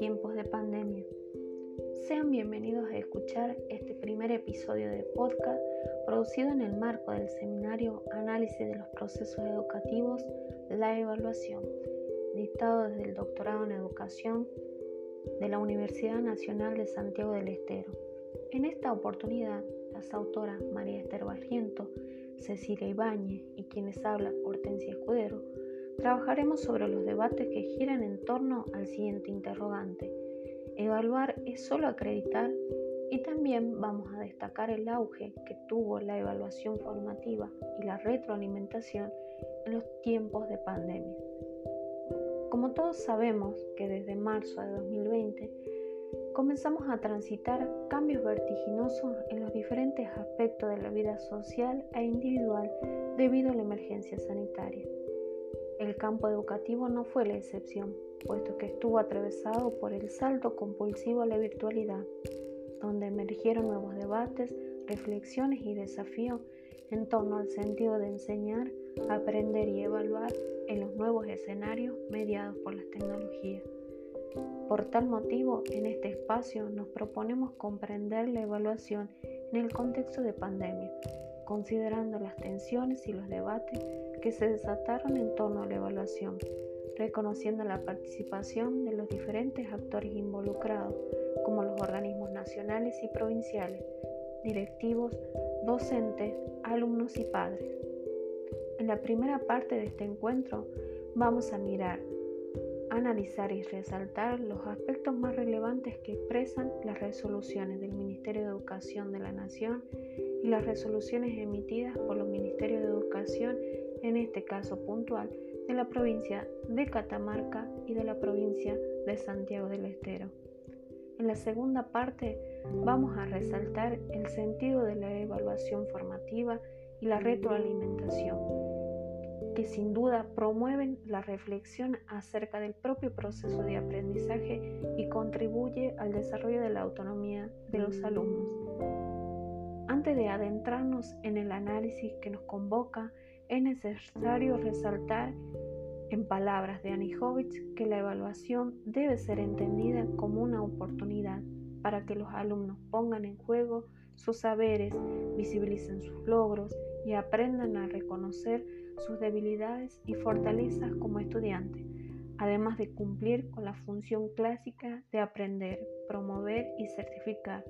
tiempos de pandemia. Sean bienvenidos a escuchar este primer episodio de podcast producido en el marco del seminario Análisis de los procesos educativos, la evaluación, dictado desde el doctorado en educación de la Universidad Nacional de Santiago del Estero. En esta oportunidad, las autoras María Esther Barriento, Cecilia Ibáñez y quienes habla Hortensia Escudero trabajaremos sobre los debates que giran en torno al siguiente interrogante. ¿Evaluar es solo acreditar? Y también vamos a destacar el auge que tuvo la evaluación formativa y la retroalimentación en los tiempos de pandemia. Como todos sabemos que desde marzo de 2020 comenzamos a transitar cambios vertiginosos en los diferentes aspectos de la vida social e individual debido a la emergencia sanitaria. El campo educativo no fue la excepción, puesto que estuvo atravesado por el salto compulsivo a la virtualidad, donde emergieron nuevos debates, reflexiones y desafíos en torno al sentido de enseñar, aprender y evaluar en los nuevos escenarios mediados por las tecnologías. Por tal motivo, en este espacio nos proponemos comprender la evaluación en el contexto de pandemia, considerando las tensiones y los debates que se desataron en torno a la evaluación, reconociendo la participación de los diferentes actores involucrados, como los organismos nacionales y provinciales, directivos, docentes, alumnos y padres. En la primera parte de este encuentro vamos a mirar, analizar y resaltar los aspectos más relevantes que expresan las resoluciones del Ministerio de Educación de la Nación y las resoluciones emitidas por los Ministerios de Educación en este caso puntual, de la provincia de Catamarca y de la provincia de Santiago del Estero. En la segunda parte vamos a resaltar el sentido de la evaluación formativa y la retroalimentación, que sin duda promueven la reflexión acerca del propio proceso de aprendizaje y contribuye al desarrollo de la autonomía de los alumnos. Antes de adentrarnos en el análisis que nos convoca, es necesario resaltar en palabras de Anijovic que la evaluación debe ser entendida como una oportunidad para que los alumnos pongan en juego sus saberes, visibilicen sus logros y aprendan a reconocer sus debilidades y fortalezas como estudiantes, además de cumplir con la función clásica de aprender, promover y certificar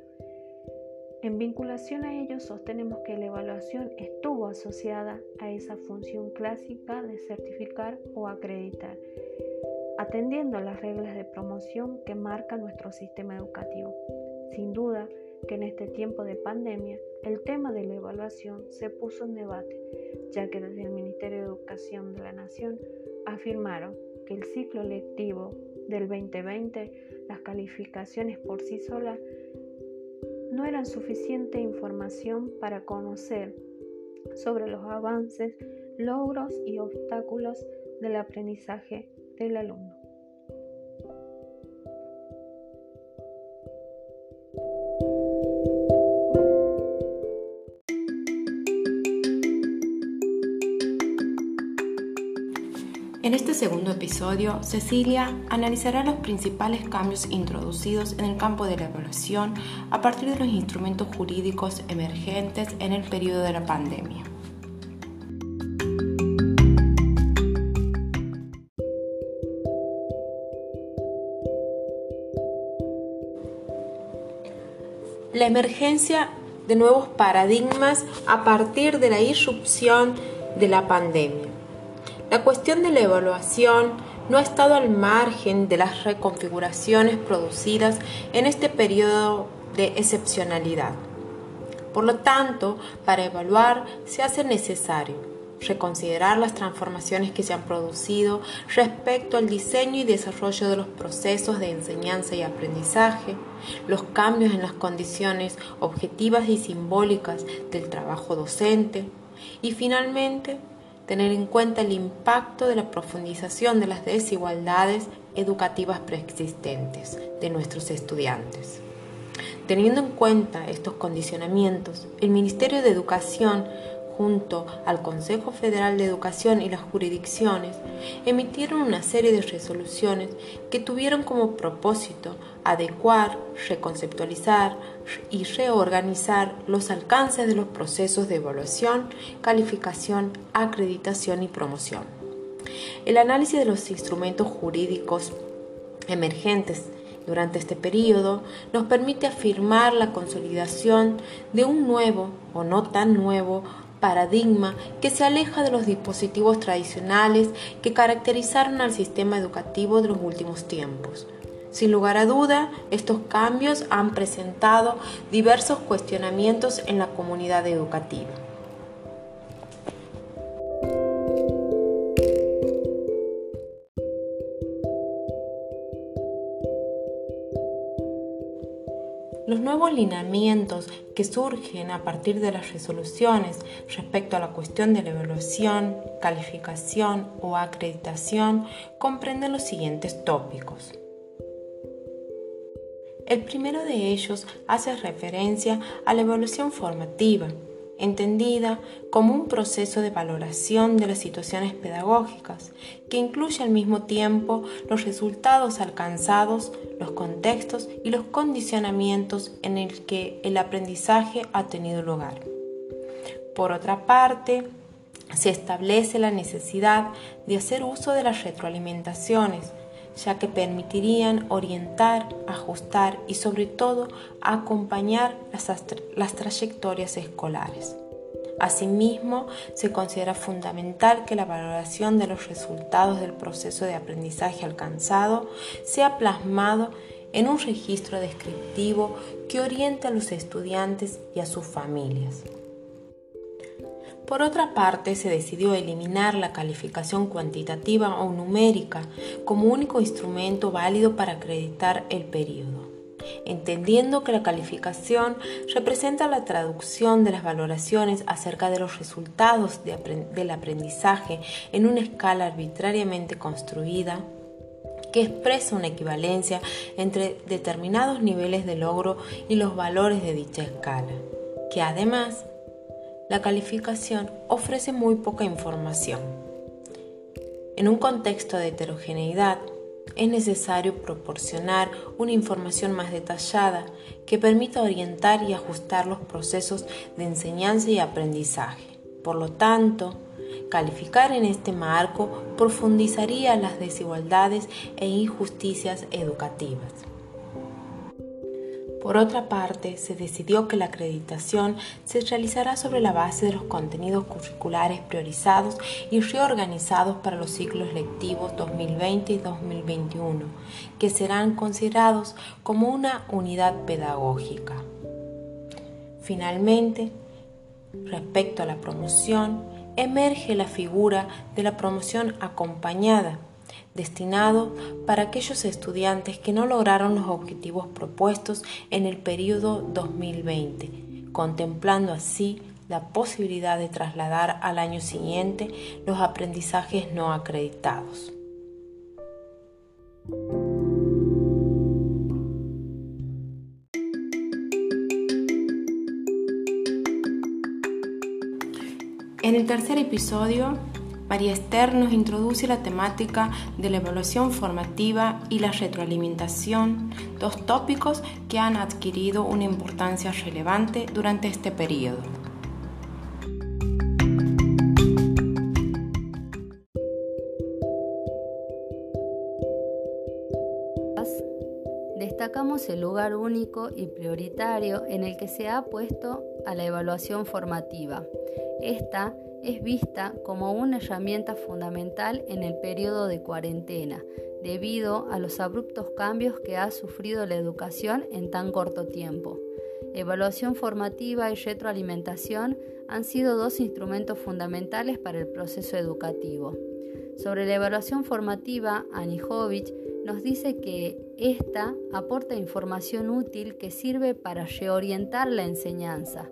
en vinculación a ello, sostenemos que la evaluación estuvo asociada a esa función clásica de certificar o acreditar, atendiendo a las reglas de promoción que marca nuestro sistema educativo. Sin duda que en este tiempo de pandemia, el tema de la evaluación se puso en debate, ya que desde el Ministerio de Educación de la Nación afirmaron que el ciclo lectivo del 2020, las calificaciones por sí solas no eran suficiente información para conocer sobre los avances, logros y obstáculos del aprendizaje del alumno. En este segundo episodio, Cecilia analizará los principales cambios introducidos en el campo de la evaluación a partir de los instrumentos jurídicos emergentes en el periodo de la pandemia. La emergencia de nuevos paradigmas a partir de la irrupción de la pandemia. La cuestión de la evaluación no ha estado al margen de las reconfiguraciones producidas en este periodo de excepcionalidad. Por lo tanto, para evaluar se hace necesario reconsiderar las transformaciones que se han producido respecto al diseño y desarrollo de los procesos de enseñanza y aprendizaje, los cambios en las condiciones objetivas y simbólicas del trabajo docente y finalmente tener en cuenta el impacto de la profundización de las desigualdades educativas preexistentes de nuestros estudiantes. Teniendo en cuenta estos condicionamientos, el Ministerio de Educación junto al Consejo Federal de Educación y las jurisdicciones, emitieron una serie de resoluciones que tuvieron como propósito adecuar, reconceptualizar y reorganizar los alcances de los procesos de evaluación, calificación, acreditación y promoción. El análisis de los instrumentos jurídicos emergentes durante este periodo nos permite afirmar la consolidación de un nuevo o no tan nuevo paradigma que se aleja de los dispositivos tradicionales que caracterizaron al sistema educativo de los últimos tiempos. Sin lugar a duda, estos cambios han presentado diversos cuestionamientos en la comunidad educativa. Los nuevos lineamientos que surgen a partir de las resoluciones respecto a la cuestión de la evaluación, calificación o acreditación comprenden los siguientes tópicos. El primero de ellos hace referencia a la evaluación formativa, entendida como un proceso de valoración de las situaciones pedagógicas, que incluye al mismo tiempo los resultados alcanzados, los contextos y los condicionamientos en el que el aprendizaje ha tenido lugar. Por otra parte, se establece la necesidad de hacer uso de las retroalimentaciones, ya que permitirían orientar, ajustar y sobre todo acompañar las, trayectorias escolares. Asimismo, se considera fundamental que la valoración de los resultados del proceso de aprendizaje alcanzado sea plasmado en un registro descriptivo que oriente a los estudiantes y a sus familias. Por otra parte, se decidió eliminar la calificación cuantitativa o numérica como único instrumento válido para acreditar el periodo, entendiendo que la calificación representa la traducción de las valoraciones acerca de los resultados del aprendizaje en una escala arbitrariamente construida que expresa una equivalencia entre determinados niveles de logro y los valores de dicha escala, que además la calificación ofrece muy poca información. En un contexto de heterogeneidad, es necesario proporcionar una información más detallada que permita orientar y ajustar los procesos de enseñanza y aprendizaje. Por lo tanto, calificar en este marco profundizaría las desigualdades e injusticias educativas. Por otra parte, se decidió que la acreditación se realizará sobre la base de los contenidos curriculares priorizados y reorganizados para los ciclos lectivos 2020 y 2021, que serán considerados como una unidad pedagógica. Finalmente, respecto a la promoción, emerge la figura de la promoción acompañada destinado para aquellos estudiantes que no lograron los objetivos propuestos en el periodo 2020, contemplando así la posibilidad de trasladar al año siguiente los aprendizajes no acreditados. En el tercer episodio María Esther nos introduce la temática de la evaluación formativa y la retroalimentación, dos tópicos que han adquirido una importancia relevante durante este periodo. Destacamos el lugar único y prioritario en el que se ha puesto a la evaluación formativa. Esta es vista como una herramienta fundamental en el periodo de cuarentena, debido a los abruptos cambios que ha sufrido la educación en tan corto tiempo. Evaluación formativa y retroalimentación han sido dos instrumentos fundamentales para el proceso educativo. Sobre la evaluación formativa, Anijovic nos dice que esta aporta información útil que sirve para reorientar la enseñanza.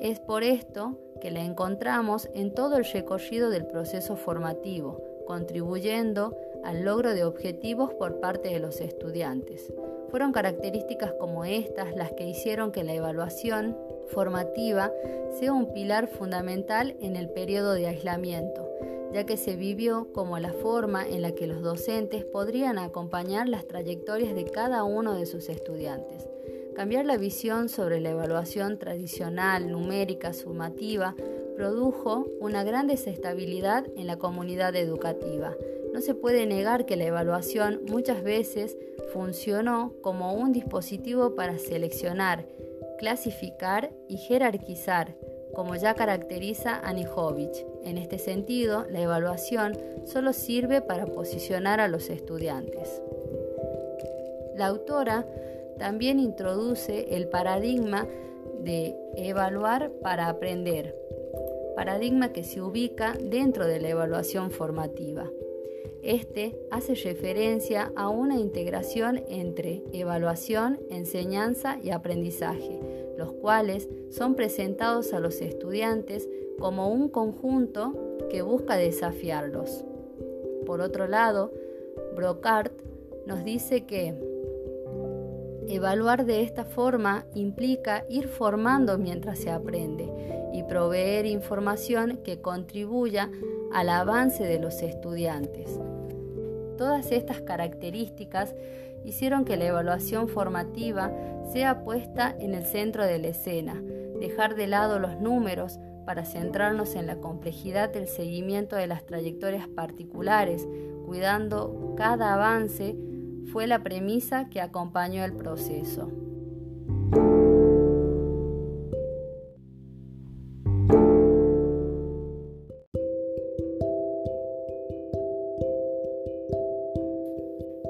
Es por esto que la encontramos en todo el recorrido del proceso formativo, contribuyendo al logro de objetivos por parte de los estudiantes. Fueron características como estas las que hicieron que la evaluación formativa sea un pilar fundamental en el periodo de aislamiento, ya que se vivió como la forma en la que los docentes podrían acompañar las trayectorias de cada uno de sus estudiantes. Cambiar la visión sobre la evaluación tradicional, numérica, sumativa, produjo una gran desestabilidad en la comunidad educativa. No se puede negar que la evaluación muchas veces funcionó como un dispositivo para seleccionar, clasificar y jerarquizar, como ya caracteriza a. En este sentido, la evaluación solo sirve para posicionar a los estudiantes. La autora también introduce el paradigma de evaluar para aprender, paradigma que se ubica dentro de la evaluación formativa. Este hace referencia a una integración entre evaluación, enseñanza y aprendizaje, los cuales son presentados a los estudiantes como un conjunto que busca desafiarlos. Por otro lado, Brocard nos dice que evaluar de esta forma implica ir formando mientras se aprende y proveer información que contribuya al avance de los estudiantes. Todas estas características hicieron que la evaluación formativa sea puesta en el centro de la escena, dejar de lado los números para centrarnos en la complejidad del seguimiento de las trayectorias particulares, cuidando cada avance, fue la premisa que acompañó el proceso.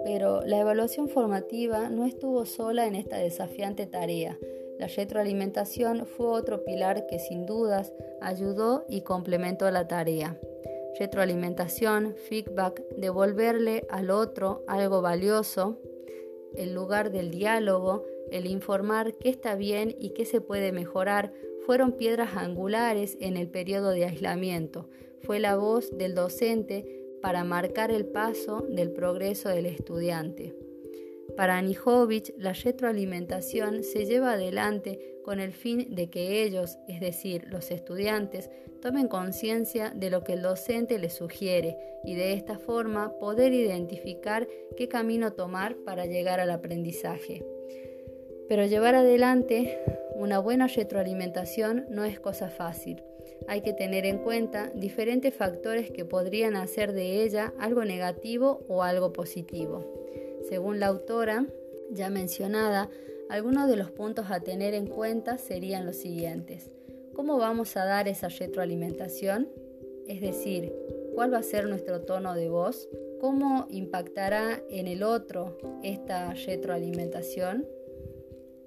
Pero la evaluación formativa no estuvo sola en esta desafiante tarea. La retroalimentación fue otro pilar que sin dudas ayudó y complementó la tarea. Retroalimentación, feedback, devolverle al otro algo valioso, el lugar del diálogo, el informar qué está bien y qué se puede mejorar, fueron piedras angulares en el periodo de aislamiento. Fue la voz del docente para marcar el paso del progreso del estudiante. Para Anijovic, la retroalimentación se lleva adelante con el fin de que ellos, es decir, los estudiantes, tomen conciencia de lo que el docente les sugiere y de esta forma poder identificar qué camino tomar para llegar al aprendizaje. Pero llevar adelante una buena retroalimentación no es cosa fácil hay que tener en cuenta diferentes factores que podrían hacer de ella algo negativo o algo positivo. Según la autora ya mencionada, algunos de los puntos a tener en cuenta serían los siguientes. ¿Cómo vamos a dar esa retroalimentación? Es decir, ¿cuál va a ser nuestro tono de voz? ¿Cómo impactará en el otro esta retroalimentación?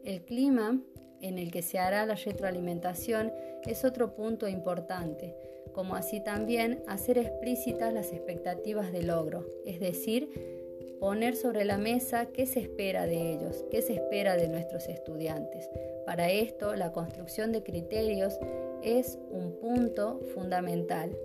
El clima en el que se hará la retroalimentación es otro punto importante, como así también hacer explícitas las expectativas de logro, es decir, poner sobre la mesa qué se espera de ellos, qué se espera de nuestros estudiantes. Para esto, la construcción de criterios es un punto fundamental.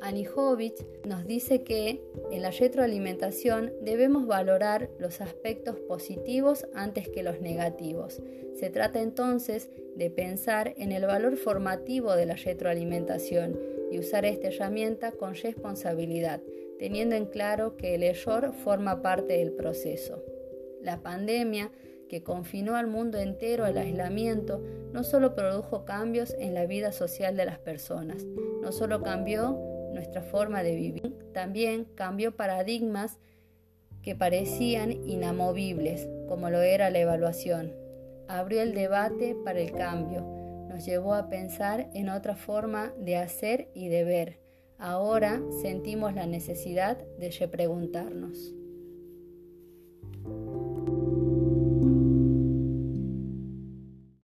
Anijovic nos dice que en la retroalimentación debemos valorar los aspectos positivos antes que los negativos. Se trata entonces de pensar en el valor formativo de la retroalimentación y usar esta herramienta con responsabilidad, teniendo en claro que el error forma parte del proceso. La pandemia que confinó al mundo entero al aislamiento, no solo produjo cambios en la vida social de las personas, no solo cambió nuestra forma de vivir, también cambió paradigmas que parecían inamovibles, como lo era la evaluación abrió el debate para el cambio, nos llevó a pensar en otra forma de hacer y de ver. Ahora sentimos la necesidad de repreguntarnos.